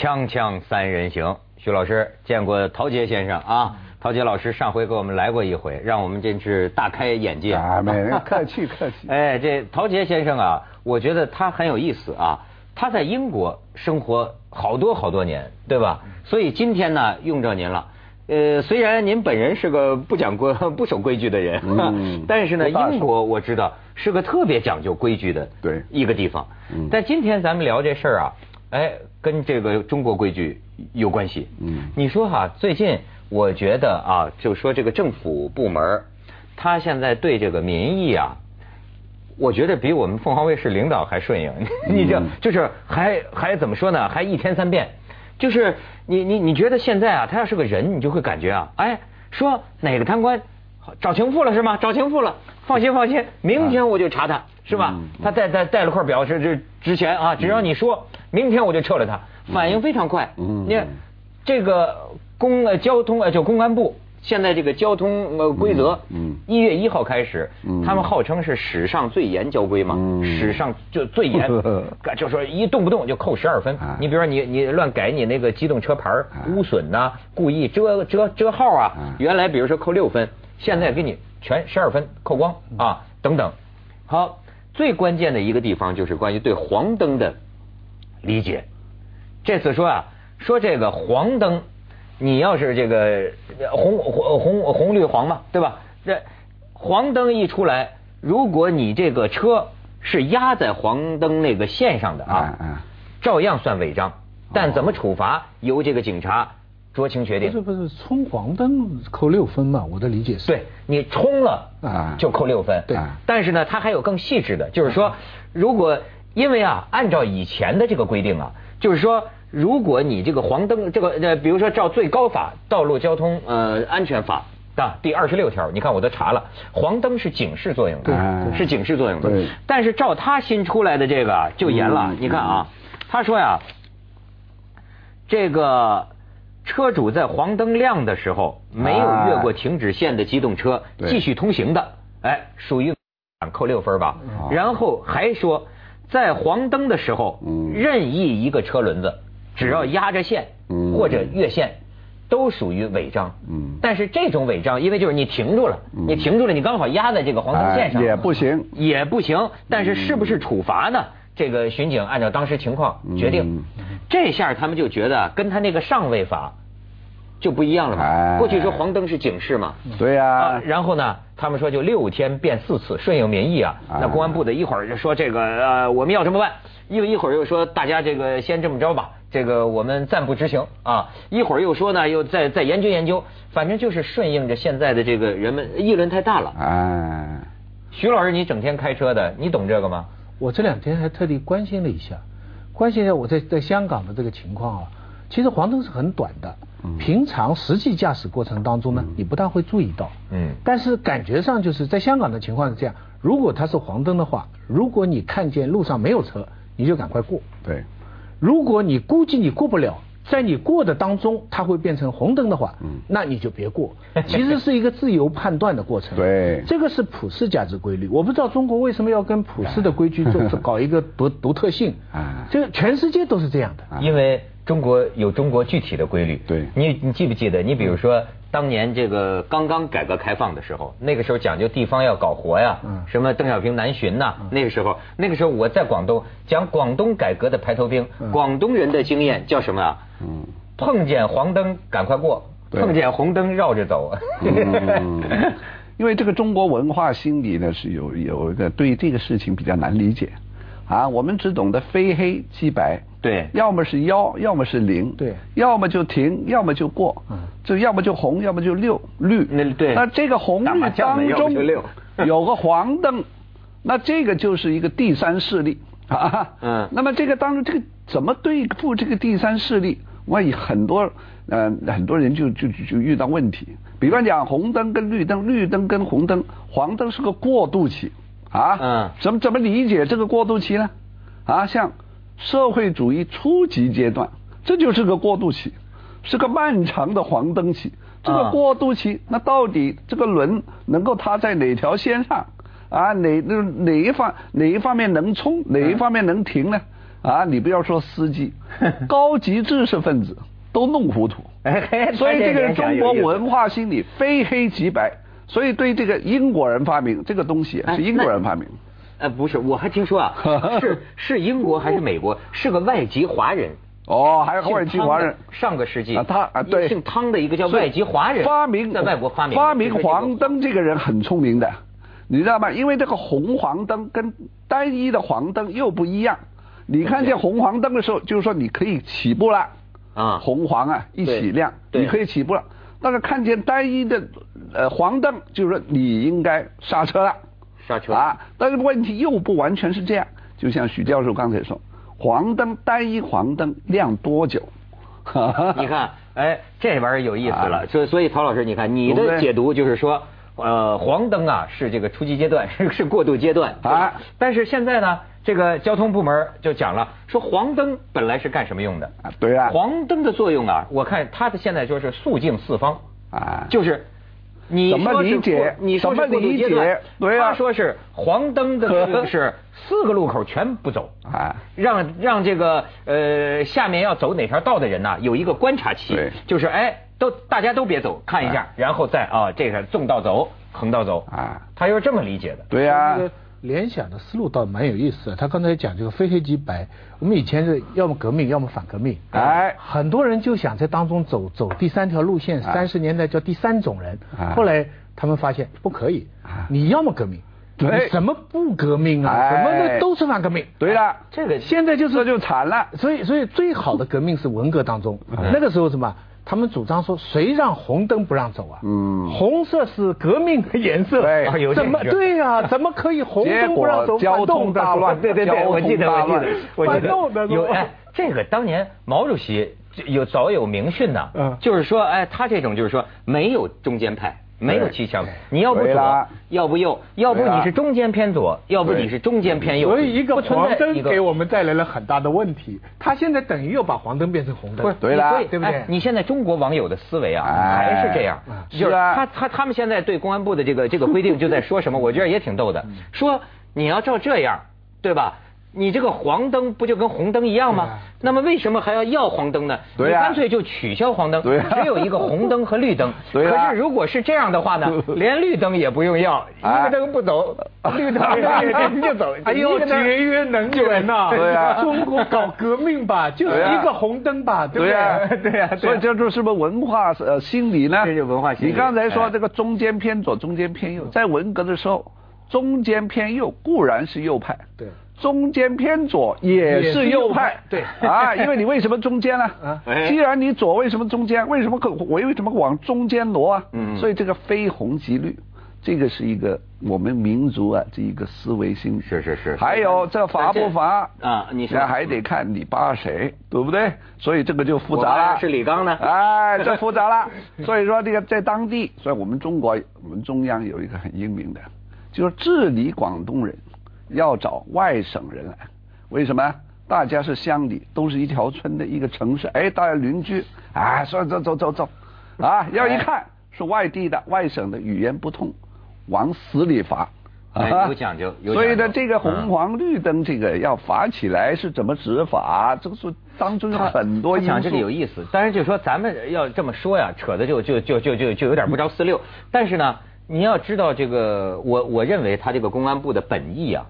锵锵三人行，徐老师见过陶杰先生啊？陶杰老师上回给我们来过一回，让我们真是大开眼界。啊，没人客气 客气。哎，这陶杰先生啊，我觉得他很有意思啊。他在英国生活好多好多年，对吧？所以今天呢，用着您了。呃，虽然您本人是个不讲规、不守规矩的人，嗯 但是呢，英国我知道是个特别讲究规矩的对一个地方。嗯但今天咱们聊这事儿啊，哎，跟这个中国规矩有关系。嗯你说哈，最近我觉得啊，就说这个政府部门，他现在对这个民意啊，我觉得比我们凤凰卫视领导还顺应。你这就是还还怎么说呢？还一天三变，就是你你你觉得现在啊，他要是个人，你就会感觉啊，哎，说哪个贪官找情妇了是吗？找情妇了，放心放心，明天我就查他，是吧？嗯他带带带了块表是这值钱啊，只要你说，明天我就撤了他，反应非常快。嗯。你看这个公呃交通呃就公安部现在这个交通呃规则，嗯一月一号开始，嗯。他们号称是史上最严交规嘛，嗯。史上就最严，就说一动不动就扣十二分。啊。你比如说你你乱改你那个机动车牌儿啊。污损呐，故意遮遮遮号啊啊，原来比如说扣六分，现在给你全十二分扣光啊等等。好，最关键的一个地方就是关于对黄灯的理解。这次说啊，说这个黄灯，你要是这个呃红红红红绿黄嘛，对吧？这黄灯一出来，如果你这个车是压在黄灯那个线上的啊啊啊，照样算违章，但怎么处罚由这个警察酌情决定。不是不是，冲黄灯扣六分嘛？我的理解是。对你冲了啊就扣六分。对但是呢，它还有更细致的，就是说，如果因为啊，按照以前的这个规定啊，就是说，如果你这个黄灯，这个呃，比如说照最高法《道路交通呃安全法》啊第二十六条，你看我都查了，黄灯是警示作用的，是警示作用的。但是照他新出来的这个啊就严了嗯，你看啊，他说呀，这个车主在黄灯亮的时候没有越过停止线的机动车继续通行的，哎，属于扣六分吧。哦。然后还说，在黄灯的时候，嗯任意一个车轮子只要压着线嗯或者越线。都属于违章，嗯但是这种违章，因为就是你停住了，嗯你停住了，你刚好压在这个黄灯线上，哎也不行也不行。但是是不是处罚呢？这个巡警按照当时情况决定。这下他们就觉得跟他那个上位法就不一样了嘛。哎过去说黄灯是警示嘛。对呀、啊，然后呢，他们说就六天变四次，顺应民意啊。啊那公安部的一会儿就说这个呃我们要这么办，一一会儿又说大家这个先这么着吧，这个我们暂不执行啊。一会儿又说呢，又再再研究研究，反正就是顺应着现在的这个人们议论太大了。哎，徐老师，你整天开车的，你懂这个吗？我这两天还特地关心了一下，关心一下我在在香港的这个情况啊。其实黄灯是很短的，嗯平常实际驾驶过程当中呢，你不大会注意到。嗯但是感觉上就是在香港的情况是这样，如果它是黄灯的话，如果你看见路上没有车，你就赶快过。对，如果你估计你过不了，在你过的当中，它会变成红灯的话，嗯那你就别过。其实是一个自由判断的过程。对这个是普世价值规律。我不知道中国为什么要跟普世的规矩做 做搞一个独独特性。啊这个全世界都是这样的。啊因为中国有中国具体的规律。对。你你记不记得？你比如说当年这个刚刚改革开放的时候，那个时候讲究地方要搞活呀，嗯。什么邓小平南巡呐，那个时候，那个时候我在广东讲广东改革的排头兵，广东人的经验叫什么啊？嗯，碰见黄灯赶快过，对。碰见红灯绕着走。嗯。因为这个中国文化心理呢是有有一个对这个事情比较难理解，啊，我们只懂得非黑即白，对。要么是幺，要么是零，对。要么就停，要么就过，嗯。就要么就红，要么就绿绿，那对。那这个红绿当中 有个黄灯，那这个就是一个第三势力。啊，嗯。那么这个当中这个怎么对付这个第三势力？万一很多呃很多人就就就就遇到问题，比方讲红灯跟绿灯，绿灯跟红灯，黄灯是个过渡期。啊，嗯。怎么怎么理解这个过渡期呢？啊，像社会主义初级阶段，这就是个过渡期，是个漫长的黄灯期。这个啊过渡期，那到底这个轮能够它在哪条线上？啊，哪哪哪一方哪一方面能冲，哪一方面能停呢？啊，你不要说司机，高级知识分子都弄糊涂。所以这个中国文化心理非黑即白，所以对这个英国人发明这个东西是英国人发明。呃，不是，我还听说啊，是是英国还是美国？是个外籍华人。哦，还有外籍华人。上个世纪啊，他啊对，姓汤的一个叫外籍华人发明在外国发明发明黄灯这个人很聪明的，你知道吗？因为这个红黄灯跟单一的黄灯又不一样。你看见红黄灯的时候，就是说你可以起步了。啊，红黄啊一起亮，你可以起步了。但是看见单一的呃黄灯，就是说你应该刹车了。啊，但是问题又不完全是这样。就像许教授刚才说，黄灯单一黄灯亮多久？你看，哎，这玩意儿有意思了。所所以曹老师，你看你的解读就是说，呃，黄灯啊是这个初级阶段，是是过渡阶段啊。但是现在呢？这个交通部门就讲了，说黄灯本来是干什么用的？啊，对啊。黄灯的作用啊，我看他的现在说是肃静四方啊，就是你怎么理解？你怎么理解？对啊。他说是黄灯的 是四个路口全不走啊，让让这个呃下面要走哪条道的人呢有一个观察期，就是哎都大家都别走，看一下，然后再啊这个纵道走，横道走啊，他又是这么理解的。对呀。联想的思路倒蛮有意思的，他刚才讲这个非黑即白，我们以前是要么革命，要么反革命，哎，很多人就想在当中走走第三条路线，三十年代叫第三种人，后来他们发现不可以，你要么革命，对，什么不革命啊，什么的都是反革命，对了，这个现在就是这就惨了，所以所以最好的革命是文革当中，那个时候什么？他们主张说，谁让红灯不让走啊？嗯，红色是革命的颜色，对，怎么对呀？怎么可以红灯不让走？交通大乱，对对对，我记得我记得，我记得有哎，这个当年毛主席有早有明训呐，嗯，就是说哎，他这种就是说没有中间派。没有七枪，你要不左，要不右，要不你是中间偏左，要不你是中间偏右。所以一个黄灯给我们带来了很大的问题。他现在等于又把黄灯变成红灯。对了，对不对？你现在中国网友的思维啊，还是这样，就是他他他们现在对公安部的这个这个规定就在说什么？我觉得也挺逗的，说你要照这样，对吧？你这个黄灯不就跟红灯一样吗？那么为什么还要要黄灯呢？你干脆就取消黄灯，只有一个红灯和绿灯。可是如果是这样的话呢，连绿灯也不用要，一个灯不走，绿灯人就走。哎呦，节约能源呐！对呀，中国搞革命吧，就是一个红灯吧，对不对？对呀，所以叫做什么文化呃心理呢？这就文化心理。你刚才说这个中间偏左，中间偏右，在文革的时候，中间偏右固然是右派。对。中间偏左也是右派，对啊，因为你为什么中间呢？啊，既然你左，为什么中间？为什么可我为什么往中间挪啊？嗯，所以这个非红即绿，这个是一个我们民族啊这一个思维心理。是是是。还有这罚不罚啊？你那还得看你扒谁，对不对？所以这个就复杂了。是李刚呢？哎，这复杂了。所以说这个在当地，所以我们中国我们中央有一个很英明的，就是治理广东人。要找外省人来，为什么？大家是乡里，都是一条村的一个城市，哎，大家邻居，哎，说走走走走，啊，要一看是外地的、外省的，语言不通，往死里罚，有讲究。所以呢，这个红黄绿灯这个要罚起来是怎么执法？这个是当中有很多。讲这个有意思，当然就说咱们要这么说呀，扯的就就就就就就有点不着四六。但是呢。你要知道这个，我我认为他这个公安部的本意啊，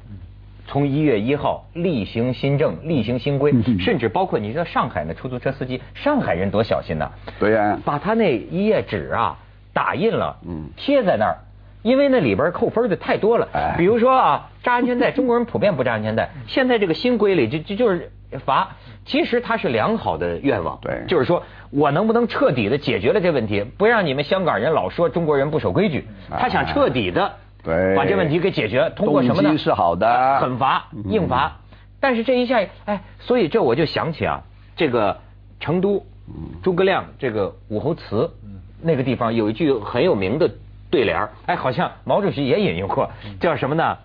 从一月一号厉行新政、厉行新规，甚至包括你知道上海那出租车司机，上海人多小心呐，对呀，把他那一页纸啊打印了，贴在那儿，因为那里边扣分的太多了，比如说啊，扎安全带，中国人普遍不扎安全带，现在这个新规里就就就是罚。其实他是良好的愿望，对，就是说我能不能彻底的解决了这问题，不让你们香港人老说中国人不守规矩。他想彻底的对把这问题给解决，通过什么呢？是好的，狠罚硬罚。但是这一下，哎，所以这我就想起啊，这个成都诸葛亮这个武侯祠那个地方有一句很有名的对联哎，好像毛主席也引用过，叫什么呢？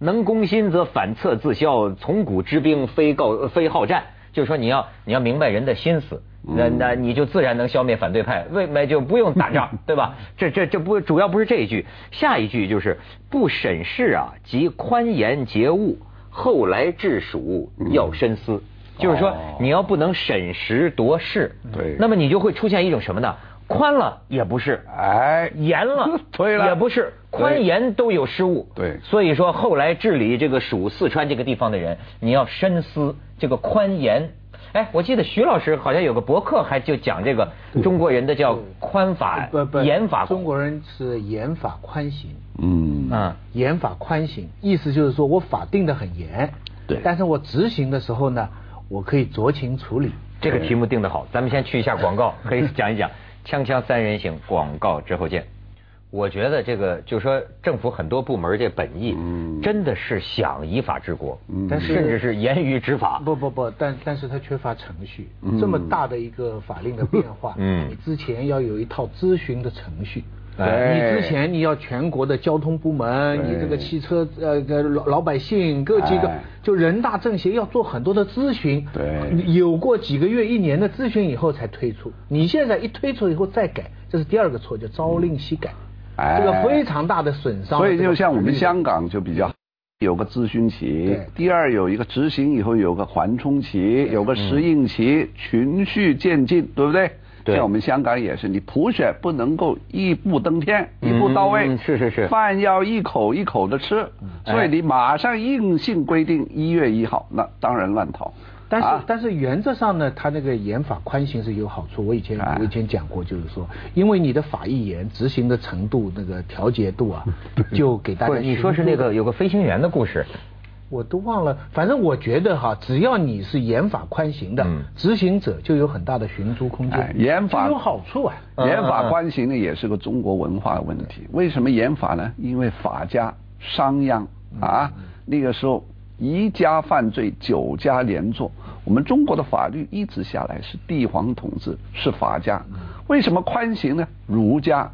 能攻心则反侧自消，从古之兵非告非好战，就是说你要你要明白人的心思，那那你就自然能消灭反对派，为没就不用打仗，对吧？这这这不主要不是这一句，下一句就是不审事啊，即宽严节物，后来治蜀要深思，就是说你要不能审时度势，对，那么你就会出现一种什么呢？宽了也不是，哎，严了 对了也不是，宽严都有失误。对，所以说后来治理这个蜀四川这个地方的人，你要深思这个宽严。哎，我记得徐老师好像有个博客，还就讲这个中国人的叫宽法、严法。中国人是严法宽刑。嗯啊，严法宽刑，意思就是说我法定的很严，对，但是我执行的时候呢，我可以酌情处理。这个题目定的好，咱们先去一下广告，可以讲一讲。锵锵三人行，广告之后见。我觉得这个就是说，政府很多部门这本意，真的是想依法治国，但甚至是严于执法。不不不，但但是它缺乏程序。这么大的一个法令的变化，你之前要有一套咨询的程序。你之前你要全国的交通部门，你这个汽车呃老老百姓各几个，就人大政协要做很多的咨询，对，有过几个月一年的咨询以后才推出。你现在一推出以后再改，这是第二个错，叫朝令夕改，这个非常大的损伤。所以就像我们香港就比较有个咨询期，第二有一个执行以后有个缓冲期，有个适应期，循序渐进，对不对？像我们香港也是，你普选不能够一步登天，一步到位。是是是。饭要一口一口的吃，所以你马上硬性规定一月一号，那当然乱套。但是但是原则上呢，他那个严法宽刑是有好处。我以前我以前讲过，就是说，因为你的法一严，执行的程度那个调节度啊，就给大家。你说是那个有个飞行员的故事。我都忘了，反正我觉得哈，只要你是严法宽刑的，执行者就有很大的寻租空间。严法有好处啊，严法宽刑呢也是个中国文化问题。为什么严法呢？因为法家商鞅啊，那个时候一家犯罪九家连坐。我们中国的法律一直下来是帝皇统治，是法家。为什么宽刑呢？儒家。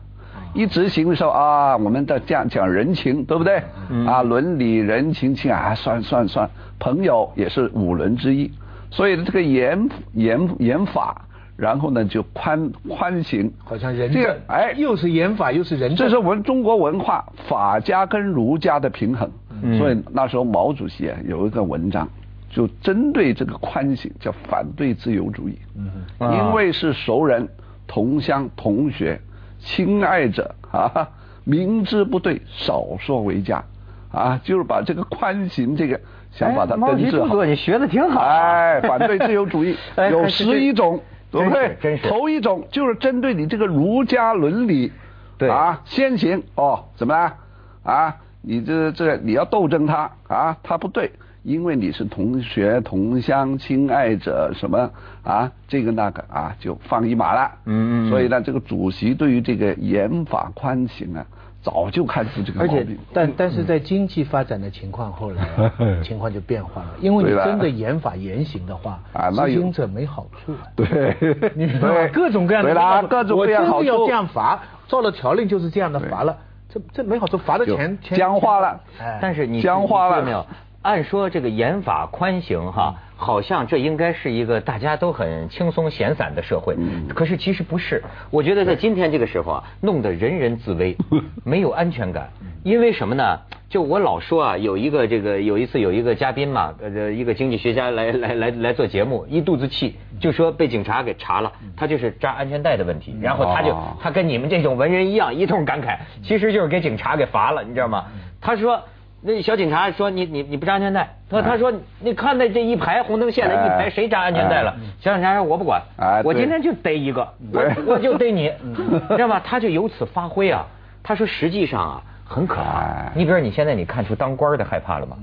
一执行的时候啊，我们在讲讲人情，对不对？啊，伦理人情情啊，算算算，朋友也是五伦之一。所以这个严严严法，然后呢就宽宽刑，好像人这个，哎，又是严法又是人。这是我们中国文化法家跟儒家的平衡。所以那时候毛主席啊有一个文章，就针对这个宽刑，叫反对自由主义。嗯，因为是熟人、同乡、同学。亲爱者啊，明知不对，少说为佳啊，就是把这个宽刑这个想把它根治好。你学的挺好。哎，反对自由主义 有十一种，对不对？真是。头一种就是针对你这个儒家伦理，对啊，先行哦，怎么了啊？你这这你要斗争他啊，他不对。因为你是同学、同乡、亲爱者什么啊，这个那个啊，就放一马了。嗯嗯。所以呢，这个主席对于这个严法宽刑啊，早就看出这个毛病。而且，但但是在经济发展的情况后来，情况就变化了。因为你真的严法严刑的话，执行者没好处。对。你说各种各样的。对啦，各种各样好处。我真的要这样罚，照了条令就是这样的罚了，这这没好处，罚的钱钱僵化了。但是你僵化了没有？按说这个严法宽刑哈，好像这应该是一个大家都很轻松闲散的社会。可是其实不是，我觉得在今天这个时候啊，弄得人人自危，没有安全感。因为什么呢？就我老说啊，有一个这个有一次有一个嘉宾嘛，呃，一个经济学家来来来来做节目，一肚子气，就说被警察给查了，他就是扎安全带的问题。然后他就他跟你们这种文人一样，一通感慨，其实就是给警察给罚了，你知道吗？他说。那小警察说：“你你你不扎安全带。”他他说：“你看那这一排红灯线的一排，谁扎安全带了？”小警察说：“我不管，我今天就逮一个，我我就逮你，知道吧？”他就由此发挥啊。他说：“实际上啊，很可怕。你比如你现在你看出当官的害怕了吗？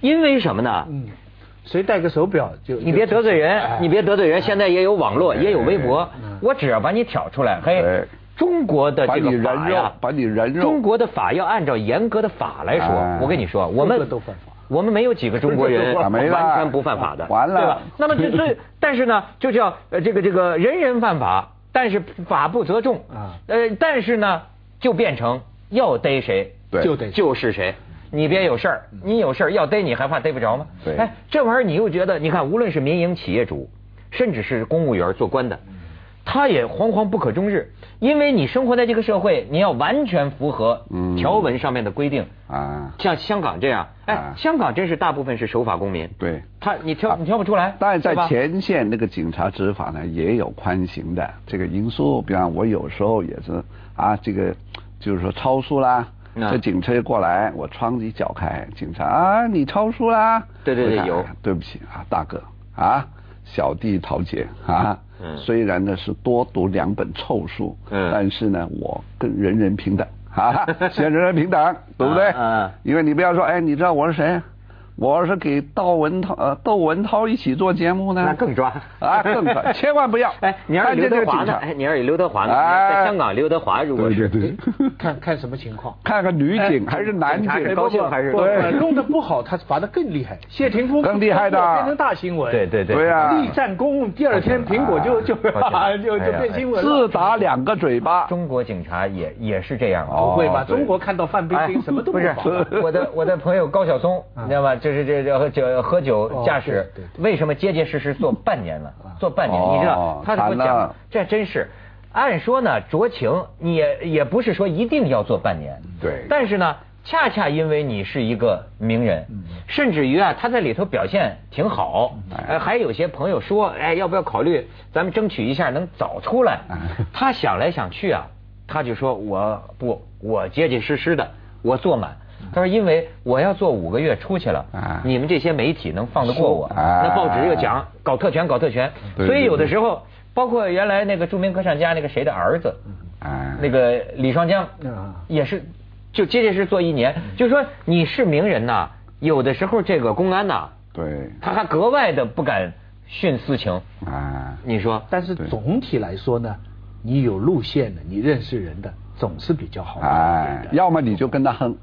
因为什么呢？谁戴个手表就你别得罪人，你别得罪人。现在也有网络，也有微博，我只要把你挑出来，嘿。”中国的这个法呀，把你人肉。中国的法要按照严格的法来说，我跟你说，我们我们没有几个中国人完全不犯法的，完了，对吧？那么这这，但是呢，就叫呃这个这个人人犯法，但是法不责众啊。呃，但是呢，就变成要逮谁就得就是谁，你别有事儿，你有事儿要逮你还怕逮不着吗？对，哎，这玩意儿你又觉得，你看，无论是民营企业主，甚至是公务员做官的。他也惶惶不可终日，因为你生活在这个社会，你要完全符合条文上面的规定啊。像香港这样，哎，香港真是大部分是守法公民。对，他你挑你挑不出来。但是在前线那个警察执法呢，也有宽刑的这个因素。比方我有时候也是啊，这个就是说超速啦。这警车过来，我窗子一搅开，警察啊，你超速啦！对对对，有。对不起啊，大哥啊，小弟陶杰啊，虽然呢是多读两本臭书，但是呢我跟人人平等啊，先 人人平等，对不对？嗯。因为你不要说，哎，你知道我是谁？我要是给窦文涛呃窦文涛一起做节目呢，那更抓啊更抓，千万不要。哎，你要是刘德华呢？哎，你要是刘德华呢？在香港，刘德华如果是 看看什么情况，看看女警还是男警，高兴还是对。弄得不好，他罚的更厉害。谢霆锋更厉害的，变成大新闻。对对对，对啊，立战功，第二天苹果就就就就变新闻，自打两个嘴巴。中国警察也也是这样，不会吧？中国看到范冰冰什么都不是。我的我的朋友高晓松，你知道吗？就是这这这。呃，喝酒驾驶，为什么结结实实坐半年了？坐半年，你知道？他怎么讲？这真是，按说呢，酌情，你也也不是说一定要做半年。对。但是呢，恰恰因为你是一个名人，甚至于啊，他在里头表现挺好，呃，还有些朋友说，哎，要不要考虑咱们争取一下能早出来？他想来想去啊，他就说我不，我结结实实的，我坐满。他说：“因为我要做五个月出去了，你们这些媒体能放得过我？那报纸又讲搞特权，搞特权，所以有的时候，包括原来那个著名歌唱家那个谁的儿子，那个李双江，也是就结结实实做一年。就说你是名人呐，有的时候这个公安呐，对，他还格外的不敢徇私情。啊，你说？但是总体来说呢，你有路线的，你认识人的，总是比较好。哎，要么你就跟他哼。”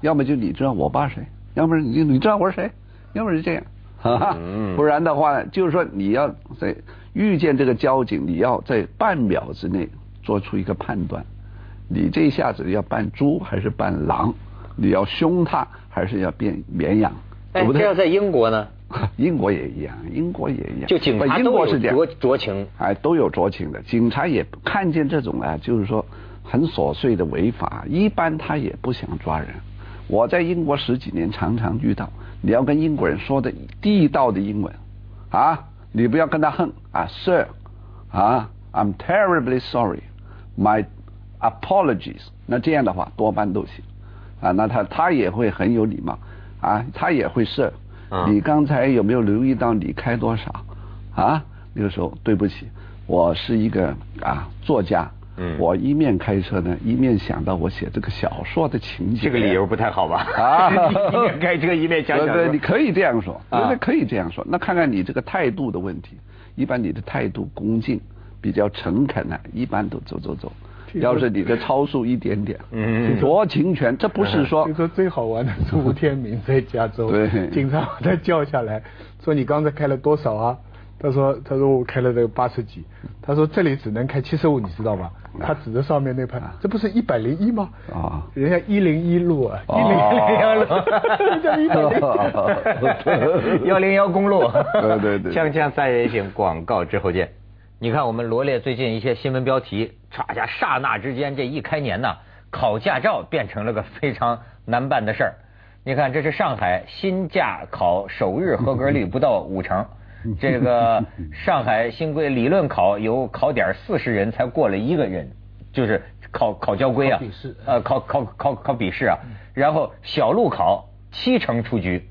要么就你知道我爸谁，要不然你你知道我是谁，要不然就这样，不然的话就是说你要在遇见这个交警，你要在半秒之内做出一个判断，你这一下子要扮猪还是扮狼，你要凶他还是要变绵羊，对不对？这要在英国呢？英国也一样，英国也一样，就警察都有酌酌情，哎，都有酌情的，警察也看见这种啊，就是说很琐碎的违法，一般他也不想抓人。我在英国十几年，常常遇到你要跟英国人说的地道的英文啊，你不要跟他横啊，Sir，啊，I'm terribly sorry，my apologies。那这样的话多半都行啊，那他他也会很有礼貌啊，他也会 Sir，你刚才有没有留意到你开多少啊？那个时候对不起，我是一个啊作家。我一面开车呢，一面想到我写这个小说的情节。这个理由不太好吧？啊，一面开车一面讲小说。对对，你可以这样说，对，可以这样说。那看看你这个态度的问题，一般你的态度恭敬，比较诚恳呢，一般都走走走。要是你的超速一点点，嗯，酌情权，这不是说。听说最好玩的是吴天明在加州，对，警察把他叫下来，说你刚才开了多少啊？他说：“他说我开了这个八十几，他说这里只能开七十五，你知道吗？他指着上面那排，这不是一百零一吗？啊，人家一零一路啊，一零幺路，叫一百零幺零幺公路。对对对，锵锵三人行，广告之后见。你看我们罗列最近一些新闻标题，唰下刹那之间，这一开年呢，考驾照变成了个非常难办的事儿。你看，这是上海新驾考首日合格率不到五成。” 这个上海新规理论考有考点四十人才过了一个人，就是考考交规啊，呃考考考考笔试啊，然后小路考七成出局，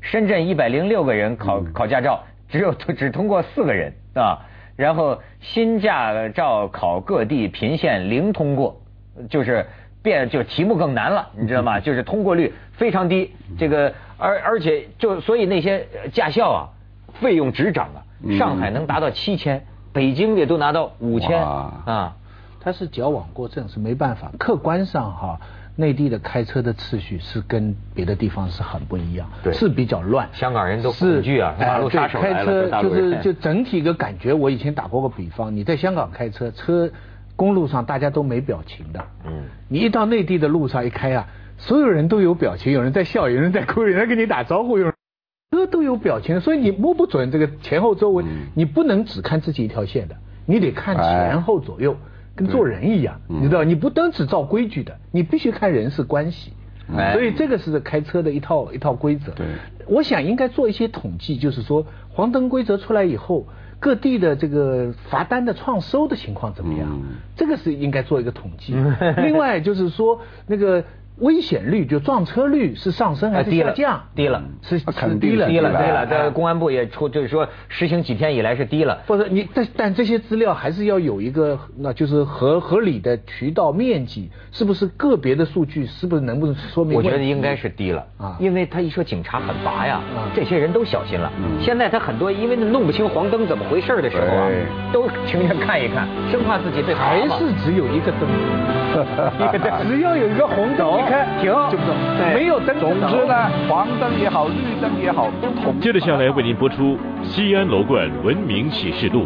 深圳一百零六个人考考驾照，只有只通过四个人啊，然后新驾照考各地频现零通过，就是变就题目更难了，你知道吗？就是通过率非常低，这个而而且就所以那些驾校啊。费用直涨啊！上海能达到七千，北京也都拿到五千啊！他是矫枉过正，是没办法。客观上哈，内地的开车的次序是跟别的地方是很不一样，对是比较乱。香港人都恐惧啊，马路杀手开车就是就整体一个感觉。我以前打过个比方，你在香港开车，车公路上大家都没表情的。嗯。你一到内地的路上一开啊，所有人都有表情，有人在笑，有人在哭，有人跟你打招呼，有人。车都有表情，所以你摸不准这个前后周围，你不能只看自己一条线的，你得看前后左右，跟做人一样，你知道，你不单只照规矩的，你必须看人事关系。所以这个是开车的一套一套规则。对，我想应该做一些统计，就是说黄灯规则出来以后，各地的这个罚单的创收的情况怎么样？这个是应该做一个统计。另外就是说那个。危险率就撞车率是上升还是下降？低了，是是低了，低了，低了。在公安部也出，就是说实行几天以来是低了。不是你，但但这些资料还是要有一个，那就是合合理的渠道面积，是不是个别的数据，是不是能不能说明？我觉得应该是低了啊，因为他一说警察很乏呀，这些人都小心了。现在他很多因为弄不清黄灯怎么回事的时候啊，都停下看一看，生怕自己被还是只有一个灯，只要有一个红灯。开停就不走，没有灯。总之呢，黄灯也好，绿灯也好，都同。接着下来为您播出《西安楼冠文明启示录》。